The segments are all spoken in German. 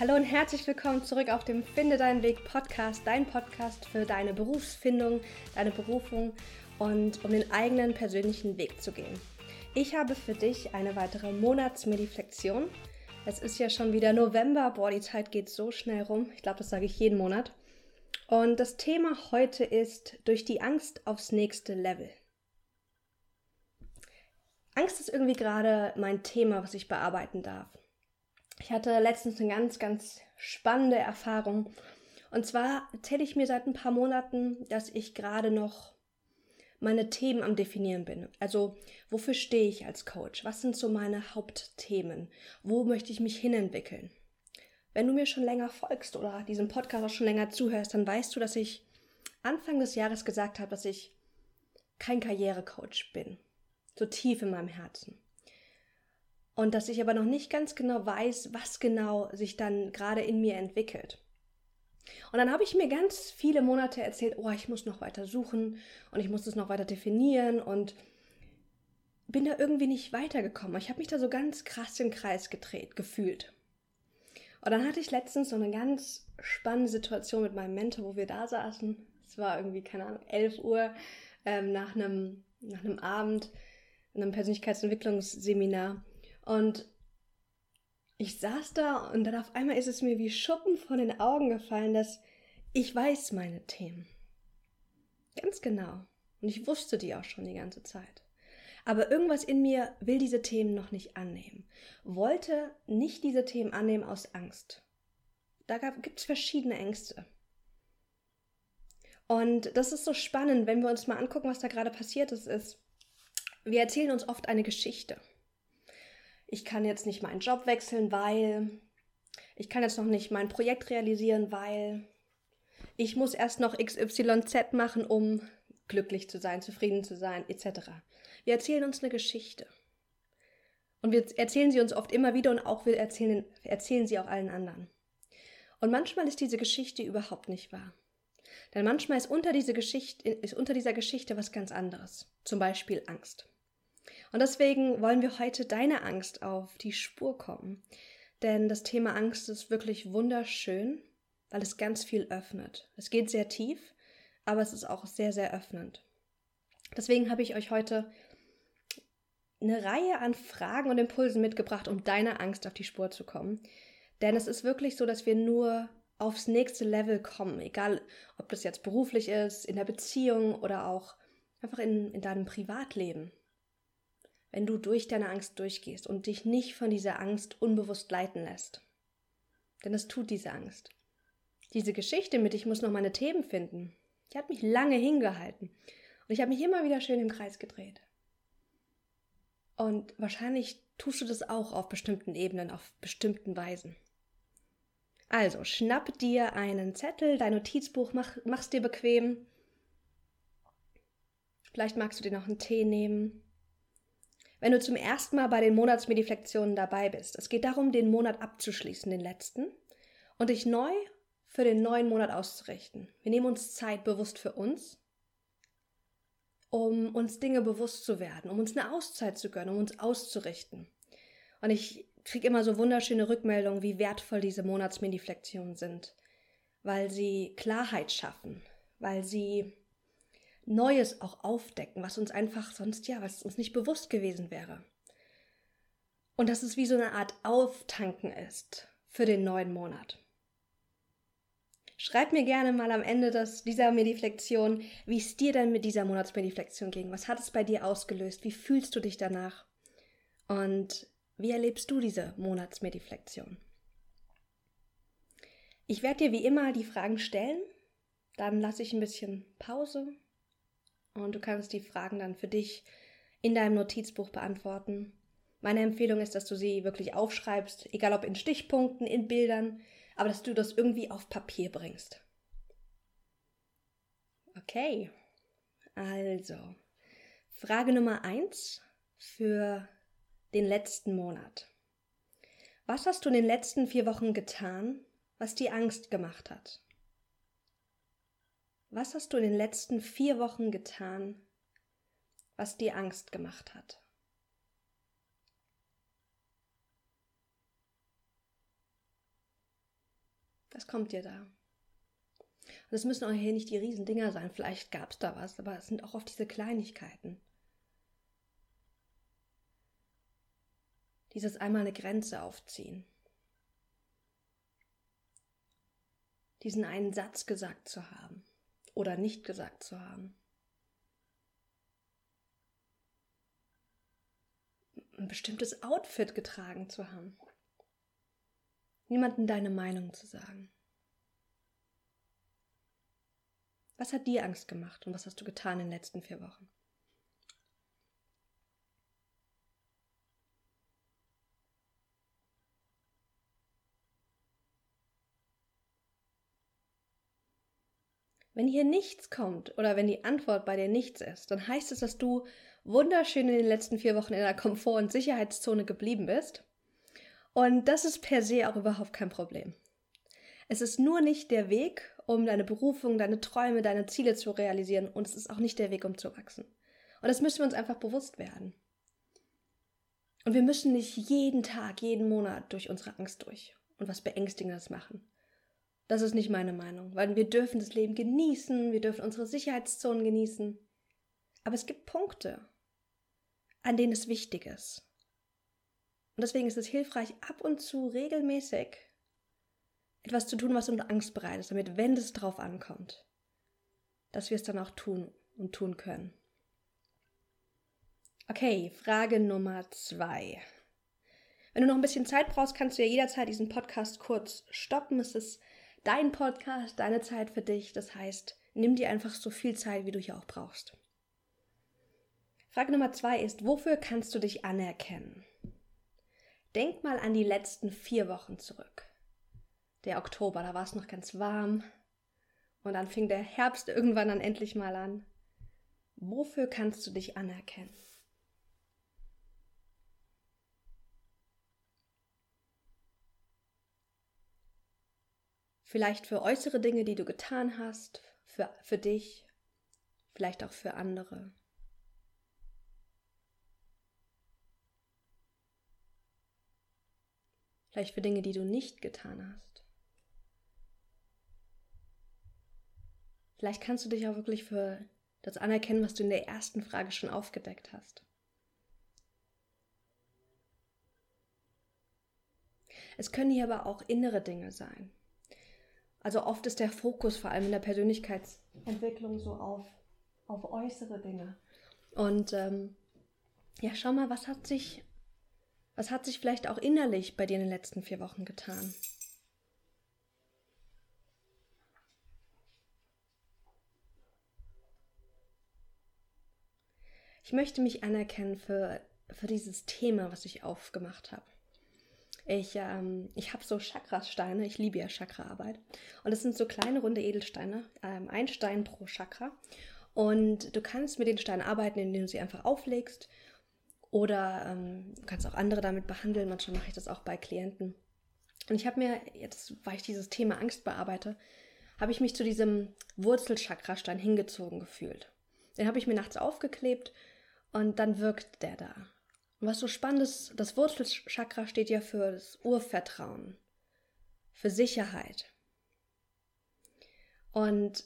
Hallo und herzlich willkommen zurück auf dem Finde deinen Weg Podcast, dein Podcast für deine Berufsfindung, deine Berufung und um den eigenen persönlichen Weg zu gehen. Ich habe für dich eine weitere Monatsmediflexion. Es ist ja schon wieder November, boah, die Zeit geht so schnell rum. Ich glaube, das sage ich jeden Monat. Und das Thema heute ist durch die Angst aufs nächste Level. Angst ist irgendwie gerade mein Thema, was ich bearbeiten darf. Ich hatte letztens eine ganz, ganz spannende Erfahrung. Und zwar erzähle ich mir seit ein paar Monaten, dass ich gerade noch meine Themen am Definieren bin. Also, wofür stehe ich als Coach? Was sind so meine Hauptthemen? Wo möchte ich mich hinentwickeln? Wenn du mir schon länger folgst oder diesem Podcast auch schon länger zuhörst, dann weißt du, dass ich Anfang des Jahres gesagt habe, dass ich kein Karrierecoach bin. So tief in meinem Herzen und dass ich aber noch nicht ganz genau weiß, was genau sich dann gerade in mir entwickelt. Und dann habe ich mir ganz viele Monate erzählt, oh, ich muss noch weiter suchen und ich muss es noch weiter definieren und bin da irgendwie nicht weitergekommen. Ich habe mich da so ganz krass im Kreis gedreht, gefühlt. Und dann hatte ich letztens so eine ganz spannende Situation mit meinem Mentor, wo wir da saßen. Es war irgendwie, keine Ahnung, 11 Uhr ähm, nach, einem, nach einem Abend, einem Persönlichkeitsentwicklungsseminar. Und ich saß da und dann auf einmal ist es mir wie Schuppen von den Augen gefallen, dass ich weiß meine Themen. Ganz genau. Und ich wusste die auch schon die ganze Zeit. Aber irgendwas in mir will diese Themen noch nicht annehmen. Wollte nicht diese Themen annehmen aus Angst. Da gibt es verschiedene Ängste. Und das ist so spannend, wenn wir uns mal angucken, was da gerade passiert ist, ist, wir erzählen uns oft eine Geschichte ich kann jetzt nicht meinen Job wechseln, weil ich kann jetzt noch nicht mein Projekt realisieren, weil ich muss erst noch XYZ machen, um glücklich zu sein, zufrieden zu sein, etc. Wir erzählen uns eine Geschichte. Und wir erzählen sie uns oft immer wieder und auch wir erzählen, erzählen sie auch allen anderen. Und manchmal ist diese Geschichte überhaupt nicht wahr. Denn manchmal ist unter, diese ist unter dieser Geschichte was ganz anderes. Zum Beispiel Angst. Und deswegen wollen wir heute deine Angst auf die Spur kommen. Denn das Thema Angst ist wirklich wunderschön, weil es ganz viel öffnet. Es geht sehr tief, aber es ist auch sehr, sehr öffnend. Deswegen habe ich euch heute eine Reihe an Fragen und Impulsen mitgebracht, um deiner Angst auf die Spur zu kommen. Denn es ist wirklich so, dass wir nur aufs nächste Level kommen, egal ob das jetzt beruflich ist, in der Beziehung oder auch einfach in, in deinem Privatleben wenn du durch deine Angst durchgehst und dich nicht von dieser Angst unbewusst leiten lässt. Denn es tut diese Angst. Diese Geschichte mit ich muss noch meine Themen finden, die hat mich lange hingehalten. Und ich habe mich immer wieder schön im Kreis gedreht. Und wahrscheinlich tust du das auch auf bestimmten Ebenen, auf bestimmten Weisen. Also, schnapp dir einen Zettel, dein Notizbuch, mach, mach's dir bequem. Vielleicht magst du dir noch einen Tee nehmen wenn du zum ersten Mal bei den Monatsmediflexionen dabei bist. Es geht darum, den Monat abzuschließen, den letzten, und dich neu für den neuen Monat auszurichten. Wir nehmen uns Zeit bewusst für uns, um uns Dinge bewusst zu werden, um uns eine Auszeit zu gönnen, um uns auszurichten. Und ich kriege immer so wunderschöne Rückmeldungen, wie wertvoll diese Monatsmediflexionen sind, weil sie Klarheit schaffen, weil sie Neues auch aufdecken, was uns einfach sonst ja, was uns nicht bewusst gewesen wäre. Und dass es wie so eine Art Auftanken ist für den neuen Monat. Schreib mir gerne mal am Ende des, dieser Mediflexion, wie es dir denn mit dieser Monatsmediflexion ging. Was hat es bei dir ausgelöst? Wie fühlst du dich danach? Und wie erlebst du diese Monatsmediflexion? Ich werde dir wie immer die Fragen stellen. Dann lasse ich ein bisschen Pause und du kannst die Fragen dann für dich in deinem Notizbuch beantworten. Meine Empfehlung ist, dass du sie wirklich aufschreibst, egal ob in Stichpunkten, in Bildern, aber dass du das irgendwie auf Papier bringst. Okay, also Frage Nummer eins für den letzten Monat. Was hast du in den letzten vier Wochen getan, was dir Angst gemacht hat? Was hast du in den letzten vier Wochen getan, was dir Angst gemacht hat? Was kommt dir da? Und es müssen auch hier nicht die Riesendinger sein. Vielleicht gab es da was, aber es sind auch oft diese Kleinigkeiten. Dieses einmal eine Grenze aufziehen. Diesen einen Satz gesagt zu haben oder nicht gesagt zu haben. Ein bestimmtes Outfit getragen zu haben. Niemanden deine Meinung zu sagen. Was hat dir Angst gemacht und was hast du getan in den letzten vier Wochen? Wenn hier nichts kommt oder wenn die Antwort bei dir nichts ist, dann heißt es, dass du wunderschön in den letzten vier Wochen in der Komfort- und Sicherheitszone geblieben bist. Und das ist per se auch überhaupt kein Problem. Es ist nur nicht der Weg, um deine Berufung, deine Träume, deine Ziele zu realisieren und es ist auch nicht der Weg, um zu wachsen. Und das müssen wir uns einfach bewusst werden. Und wir müssen nicht jeden Tag, jeden Monat durch unsere Angst durch und was Beängstigendes machen. Das ist nicht meine Meinung, weil wir dürfen das Leben genießen, wir dürfen unsere Sicherheitszonen genießen. Aber es gibt Punkte, an denen es wichtig ist. Und deswegen ist es hilfreich, ab und zu regelmäßig etwas zu tun, was uns Angst bereitet, damit, wenn es drauf ankommt, dass wir es dann auch tun und tun können. Okay, Frage Nummer zwei. Wenn du noch ein bisschen Zeit brauchst, kannst du ja jederzeit diesen Podcast kurz stoppen. Es ist dein Podcast, deine Zeit für dich. Das heißt, nimm dir einfach so viel Zeit, wie du hier auch brauchst. Frage Nummer zwei ist, wofür kannst du dich anerkennen? Denk mal an die letzten vier Wochen zurück. Der Oktober, da war es noch ganz warm. Und dann fing der Herbst irgendwann dann endlich mal an. Wofür kannst du dich anerkennen? Vielleicht für äußere Dinge, die du getan hast, für, für dich, vielleicht auch für andere. Vielleicht für Dinge, die du nicht getan hast. Vielleicht kannst du dich auch wirklich für das anerkennen, was du in der ersten Frage schon aufgedeckt hast. Es können hier aber auch innere Dinge sein. Also oft ist der Fokus vor allem in der Persönlichkeitsentwicklung so auf, auf äußere Dinge. Und ähm, ja, schau mal, was hat sich, was hat sich vielleicht auch innerlich bei dir in den letzten vier Wochen getan? Ich möchte mich anerkennen für, für dieses Thema, was ich aufgemacht habe. Ich, ähm, ich habe so Chakrasteine, ich liebe ja Chakraarbeit. Und das sind so kleine runde Edelsteine, ähm, ein Stein pro Chakra. Und du kannst mit den Steinen arbeiten, indem du sie einfach auflegst. Oder ähm, du kannst auch andere damit behandeln. Manchmal mache ich das auch bei Klienten. Und ich habe mir, jetzt, weil ich dieses Thema Angst bearbeite, habe ich mich zu diesem Wurzelchakrastein hingezogen gefühlt. Den habe ich mir nachts aufgeklebt und dann wirkt der da. Und was so spannend ist, das Wurzelchakra steht ja für das Urvertrauen, für Sicherheit. Und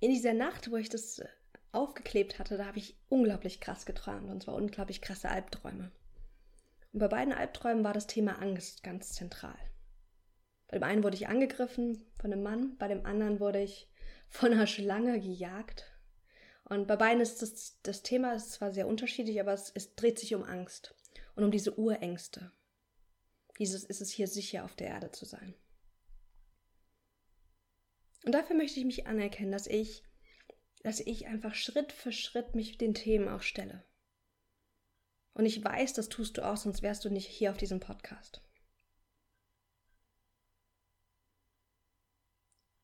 in dieser Nacht, wo ich das aufgeklebt hatte, da habe ich unglaublich krass geträumt und zwar unglaublich krasse Albträume. Und bei beiden Albträumen war das Thema Angst ganz zentral. Bei dem einen wurde ich angegriffen von einem Mann, bei dem anderen wurde ich von einer Schlange gejagt und bei beiden ist das, das Thema ist zwar sehr unterschiedlich, aber es, es dreht sich um Angst und um diese Urängste. Dieses ist es hier sicher auf der Erde zu sein. Und dafür möchte ich mich anerkennen, dass ich, dass ich einfach Schritt für Schritt mich den Themen auch stelle. Und ich weiß, das tust du auch, sonst wärst du nicht hier auf diesem Podcast.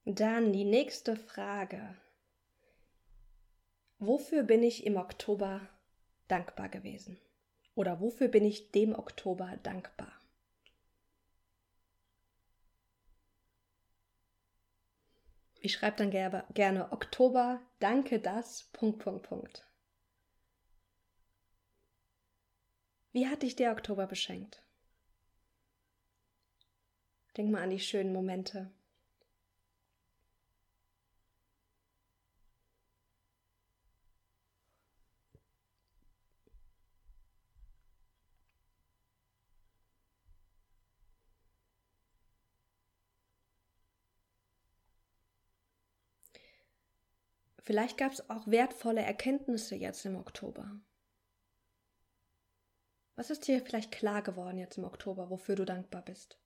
Dann die nächste Frage. Wofür bin ich im Oktober dankbar gewesen? Oder wofür bin ich dem Oktober dankbar? Ich schreibe dann gerne, gerne Oktober, danke das, Punkt, Punkt, Punkt. Wie hat dich der Oktober beschenkt? Denk mal an die schönen Momente, Vielleicht gab es auch wertvolle Erkenntnisse jetzt im Oktober. Was ist dir vielleicht klar geworden jetzt im Oktober, wofür du dankbar bist?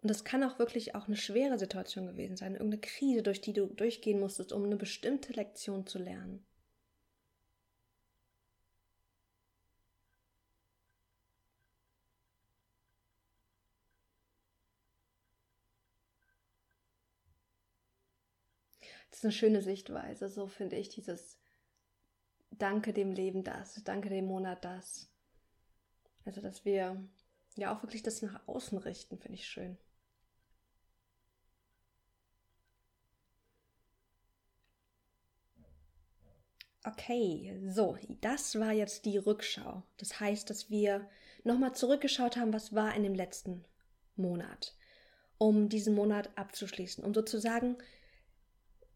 Und das kann auch wirklich auch eine schwere Situation gewesen sein, irgendeine Krise, durch die du durchgehen musstest, um eine bestimmte Lektion zu lernen. Das ist eine schöne Sichtweise, so finde ich dieses Danke dem Leben das, danke dem Monat das. Also, dass wir ja auch wirklich das nach außen richten, finde ich schön. Okay, so, das war jetzt die Rückschau. Das heißt, dass wir nochmal zurückgeschaut haben, was war in dem letzten Monat, um diesen Monat abzuschließen, um sozusagen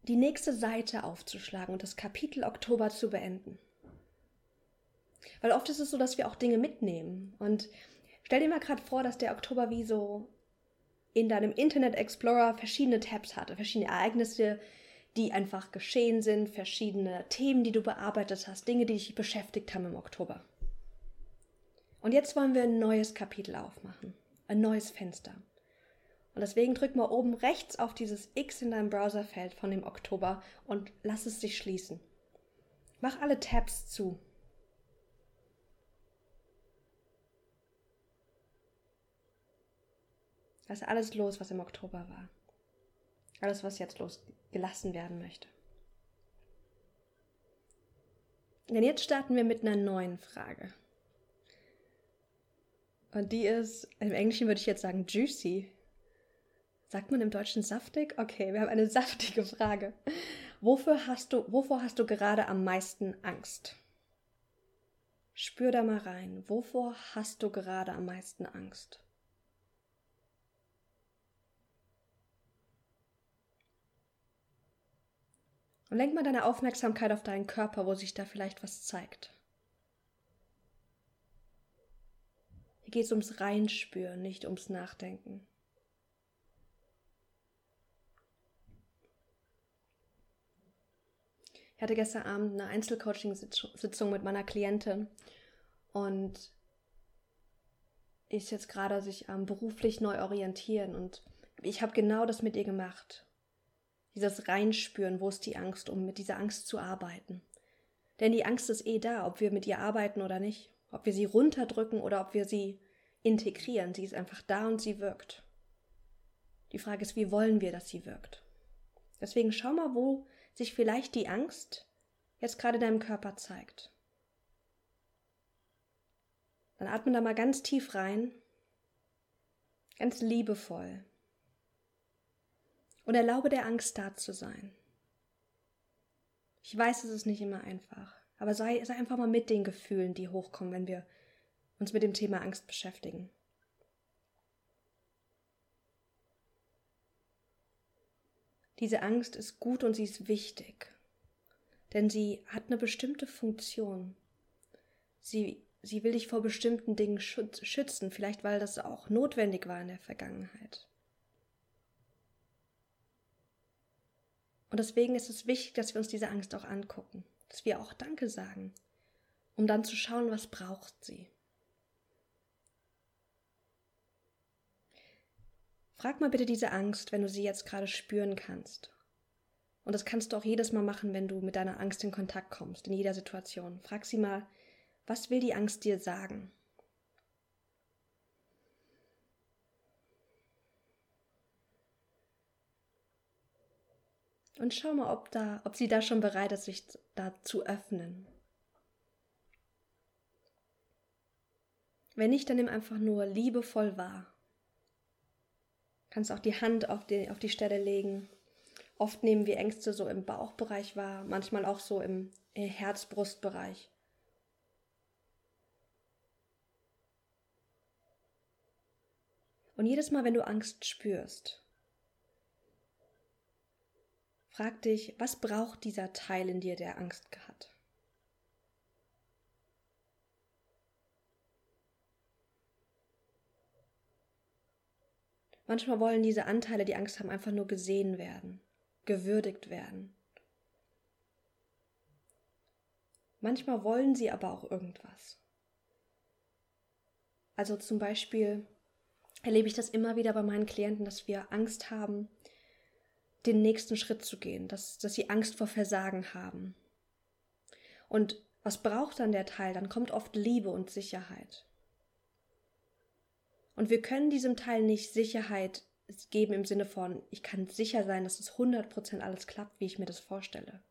die nächste Seite aufzuschlagen und das Kapitel Oktober zu beenden. Weil oft ist es so, dass wir auch Dinge mitnehmen. Und stell dir mal gerade vor, dass der Oktober wie so in deinem Internet Explorer verschiedene Tabs hatte, verschiedene Ereignisse, die einfach geschehen sind, verschiedene Themen, die du bearbeitet hast, Dinge, die dich beschäftigt haben im Oktober. Und jetzt wollen wir ein neues Kapitel aufmachen, ein neues Fenster. Und deswegen drück mal oben rechts auf dieses X in deinem Browserfeld von dem Oktober und lass es sich schließen. Mach alle Tabs zu. Lass alles los, was im Oktober war. Alles, was jetzt losgelassen werden möchte. Denn jetzt starten wir mit einer neuen Frage. Und die ist, im Englischen würde ich jetzt sagen, juicy. Sagt man im Deutschen saftig? Okay, wir haben eine saftige Frage. Wofür hast du, wovor hast du gerade am meisten Angst? Spür da mal rein. Wovor hast du gerade am meisten Angst? Und lenk mal deine Aufmerksamkeit auf deinen Körper, wo sich da vielleicht was zeigt. Hier geht es ums Reinspüren, nicht ums Nachdenken. Ich hatte gestern Abend eine Einzelcoaching-Sitzung mit meiner Klientin und ist jetzt gerade sich ähm, beruflich neu orientieren und ich habe genau das mit ihr gemacht dieses Reinspüren, wo ist die Angst, um mit dieser Angst zu arbeiten. Denn die Angst ist eh da, ob wir mit ihr arbeiten oder nicht, ob wir sie runterdrücken oder ob wir sie integrieren. Sie ist einfach da und sie wirkt. Die Frage ist, wie wollen wir, dass sie wirkt? Deswegen schau mal, wo sich vielleicht die Angst jetzt gerade deinem Körper zeigt. Dann atme da mal ganz tief rein, ganz liebevoll und erlaube der Angst da zu sein. Ich weiß, es ist nicht immer einfach, aber sei, sei einfach mal mit den Gefühlen, die hochkommen, wenn wir uns mit dem Thema Angst beschäftigen. Diese Angst ist gut und sie ist wichtig, denn sie hat eine bestimmte Funktion. Sie, sie will dich vor bestimmten Dingen schützen, vielleicht weil das auch notwendig war in der Vergangenheit. Und deswegen ist es wichtig, dass wir uns diese Angst auch angucken, dass wir auch Danke sagen, um dann zu schauen, was braucht sie. Frag mal bitte diese Angst, wenn du sie jetzt gerade spüren kannst. Und das kannst du auch jedes Mal machen, wenn du mit deiner Angst in Kontakt kommst, in jeder Situation. Frag sie mal, was will die Angst dir sagen? Und schau mal, ob, da, ob sie da schon bereit ist, sich da zu öffnen. Wenn nicht, dann nimm einfach nur liebevoll wahr. Kannst auch die Hand auf die, auf die Stelle legen. Oft nehmen wir Ängste so im Bauchbereich wahr, manchmal auch so im Herz-Brust-Bereich. Und jedes Mal, wenn du Angst spürst, Frag dich, was braucht dieser Teil in dir, der Angst hat? Manchmal wollen diese Anteile, die Angst haben, einfach nur gesehen werden, gewürdigt werden. Manchmal wollen sie aber auch irgendwas. Also zum Beispiel erlebe ich das immer wieder bei meinen Klienten, dass wir Angst haben, den nächsten Schritt zu gehen, dass, dass sie Angst vor Versagen haben. Und was braucht dann der Teil? Dann kommt oft Liebe und Sicherheit. Und wir können diesem Teil nicht Sicherheit geben im Sinne von, ich kann sicher sein, dass es 100% alles klappt, wie ich mir das vorstelle.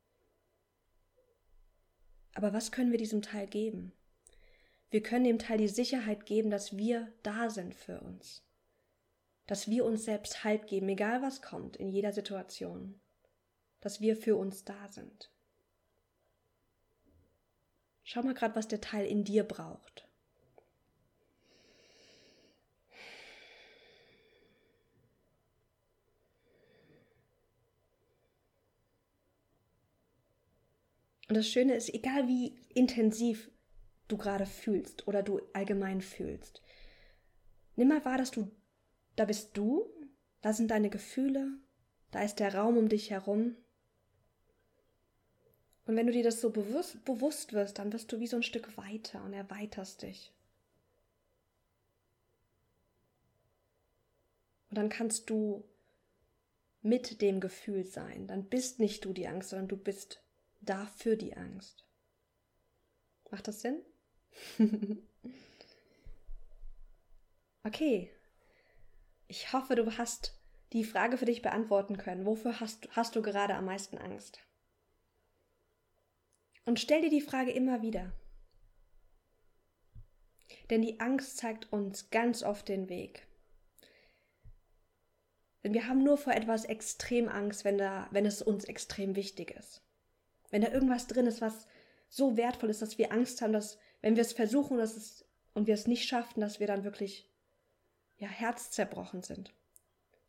Aber was können wir diesem Teil geben? Wir können dem Teil die Sicherheit geben, dass wir da sind für uns. Dass wir uns selbst Halt geben, egal was kommt, in jeder Situation. Dass wir für uns da sind. Schau mal gerade, was der Teil in dir braucht. Und das Schöne ist, egal wie intensiv du gerade fühlst oder du allgemein fühlst, nimm mal wahr, dass du, da bist du, da sind deine Gefühle, da ist der Raum um dich herum. Und wenn du dir das so bewusst, bewusst wirst, dann wirst du wie so ein Stück weiter und erweiterst dich. Und dann kannst du mit dem Gefühl sein. Dann bist nicht du die Angst, sondern du bist dafür die Angst. Macht das Sinn? okay. Ich hoffe, du hast die Frage für dich beantworten können. Wofür hast, hast du gerade am meisten Angst? Und stell dir die Frage immer wieder. Denn die Angst zeigt uns ganz oft den Weg. Denn wir haben nur vor etwas extrem Angst, wenn, da, wenn es uns extrem wichtig ist. Wenn da irgendwas drin ist, was so wertvoll ist, dass wir Angst haben, dass, wenn wir es versuchen dass es, und wir es nicht schaffen, dass wir dann wirklich ja, herzzerbrochen sind.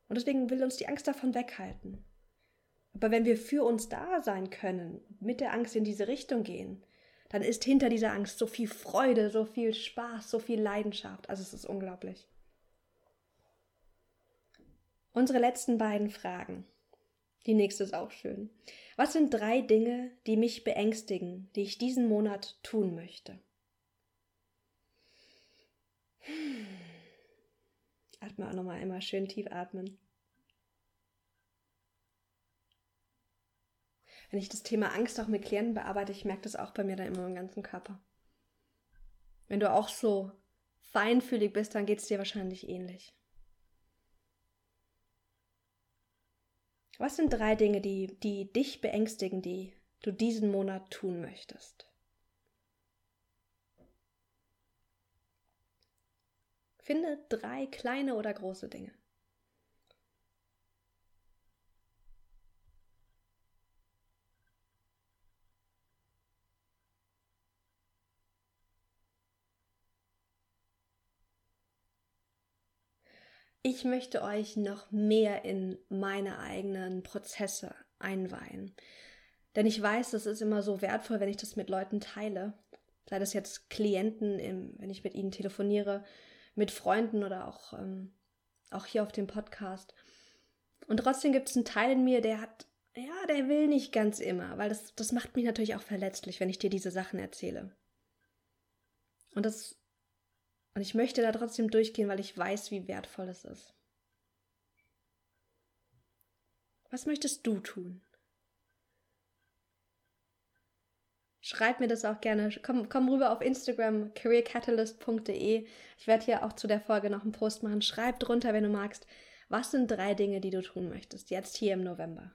Und deswegen will uns die Angst davon weghalten. Aber wenn wir für uns da sein können, mit der Angst in diese Richtung gehen, dann ist hinter dieser Angst so viel Freude, so viel Spaß, so viel Leidenschaft. Also es ist unglaublich. Unsere letzten beiden Fragen. Die nächste ist auch schön. Was sind drei Dinge, die mich beängstigen, die ich diesen Monat tun möchte? Atme auch nochmal einmal schön tief atmen. Wenn ich das Thema Angst auch mit Klienten bearbeite, ich merke das auch bei mir dann immer im ganzen Körper. Wenn du auch so feinfühlig bist, dann geht es dir wahrscheinlich ähnlich. Was sind drei Dinge, die, die dich beängstigen, die du diesen Monat tun möchtest? Finde drei kleine oder große Dinge. Ich möchte euch noch mehr in meine eigenen Prozesse einweihen. Denn ich weiß, das ist immer so wertvoll, wenn ich das mit Leuten teile. Sei das jetzt Klienten, im, wenn ich mit ihnen telefoniere, mit Freunden oder auch, ähm, auch hier auf dem Podcast. Und trotzdem gibt es einen Teil in mir, der hat, ja, der will nicht ganz immer, weil das, das macht mich natürlich auch verletzlich, wenn ich dir diese Sachen erzähle. Und das und ich möchte da trotzdem durchgehen, weil ich weiß, wie wertvoll es ist. Was möchtest du tun? Schreib mir das auch gerne. Komm, komm rüber auf Instagram, careercatalyst.de. Ich werde hier auch zu der Folge noch einen Post machen. Schreib drunter, wenn du magst. Was sind drei Dinge, die du tun möchtest, jetzt hier im November?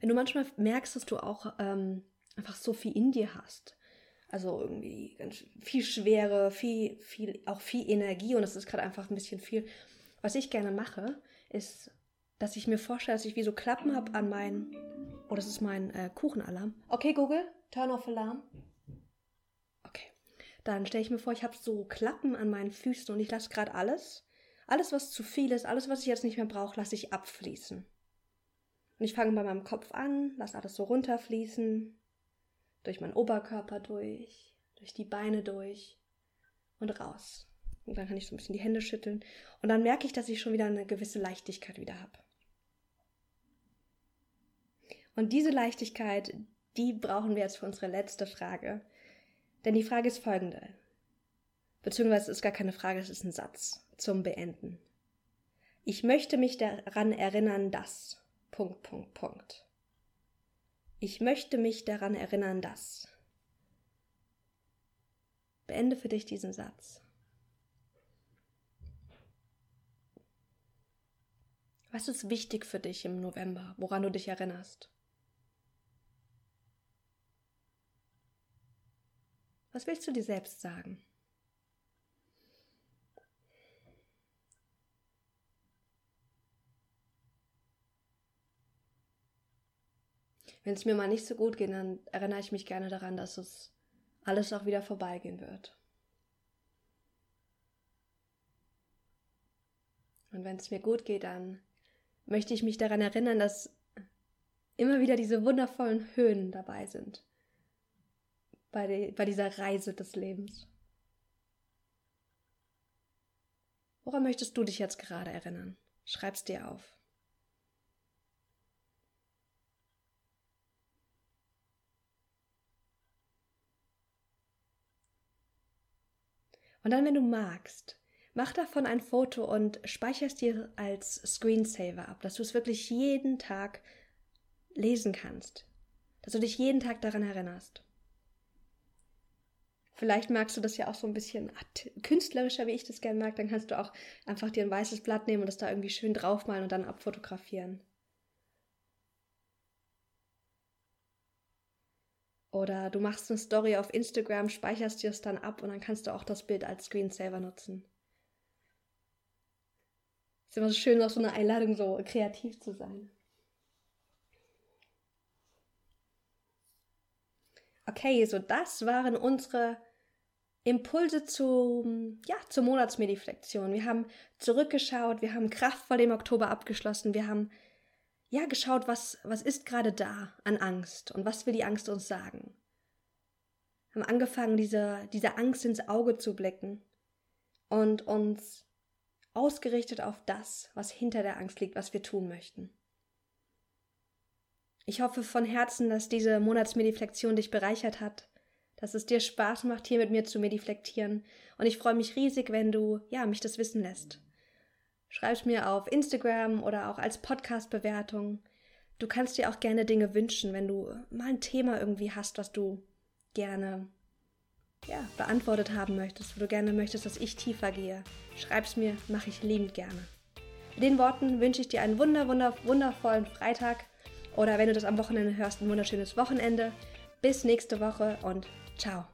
Wenn du manchmal merkst, dass du auch ähm, einfach so viel in dir hast, also irgendwie ganz viel Schwere, viel, viel, auch viel Energie und es ist gerade einfach ein bisschen viel. Was ich gerne mache, ist, dass ich mir vorstelle, dass ich wie so Klappen habe an meinen, oh, das ist mein äh, Kuchenalarm. Okay, Google, turn off Alarm. Okay, dann stelle ich mir vor, ich habe so Klappen an meinen Füßen und ich lasse gerade alles, alles, was zu viel ist, alles, was ich jetzt nicht mehr brauche, lasse ich abfließen. Und ich fange bei meinem Kopf an, lasse alles so runterfließen, durch meinen Oberkörper durch, durch die Beine durch und raus. Und dann kann ich so ein bisschen die Hände schütteln. Und dann merke ich, dass ich schon wieder eine gewisse Leichtigkeit wieder habe. Und diese Leichtigkeit, die brauchen wir jetzt für unsere letzte Frage. Denn die Frage ist folgende. Beziehungsweise es ist gar keine Frage, es ist ein Satz zum Beenden. Ich möchte mich daran erinnern, dass. Punkt, Punkt, Punkt. Ich möchte mich daran erinnern, dass. Beende für dich diesen Satz. Was ist wichtig für dich im November, woran du dich erinnerst? Was willst du dir selbst sagen? Wenn es mir mal nicht so gut geht, dann erinnere ich mich gerne daran, dass es alles auch wieder vorbeigehen wird. Und wenn es mir gut geht, dann möchte ich mich daran erinnern, dass immer wieder diese wundervollen Höhen dabei sind bei, die, bei dieser Reise des Lebens. Woran möchtest du dich jetzt gerade erinnern? Schreib's dir auf. Und dann, wenn du magst, mach davon ein Foto und speicherst dir als Screensaver ab, dass du es wirklich jeden Tag lesen kannst, dass du dich jeden Tag daran erinnerst. Vielleicht magst du das ja auch so ein bisschen künstlerischer, wie ich das gerne mag. Dann kannst du auch einfach dir ein weißes Blatt nehmen und das da irgendwie schön draufmalen und dann abfotografieren. Oder du machst eine Story auf Instagram, speicherst dir es dann ab und dann kannst du auch das Bild als Screensaver nutzen. Ist immer so schön, auch so eine Einladung, so kreativ zu sein. Okay, so das waren unsere Impulse zu, ja, zur Monatsmediflexion. Wir haben zurückgeschaut, wir haben kraftvoll im Oktober abgeschlossen, wir haben ja geschaut, was, was ist gerade da an Angst und was will die Angst uns sagen. Haben angefangen, diese, diese Angst ins Auge zu blicken und uns ausgerichtet auf das, was hinter der Angst liegt, was wir tun möchten. Ich hoffe von Herzen, dass diese Monatsmediflexion dich bereichert hat dass es dir Spaß macht, hier mit mir zu mediflektieren. Und ich freue mich riesig, wenn du, ja, mich das wissen lässt. Schreib's mir auf Instagram oder auch als Podcast-Bewertung. Du kannst dir auch gerne Dinge wünschen, wenn du mal ein Thema irgendwie hast, was du gerne ja, beantwortet haben möchtest, wo du gerne möchtest, dass ich tiefer gehe. Schreib's mir, mache ich liebend gerne. Mit den Worten wünsche ich dir einen wunder, wunder, wundervollen Freitag oder wenn du das am Wochenende hörst, ein wunderschönes Wochenende. Bis nächste Woche und Ciao.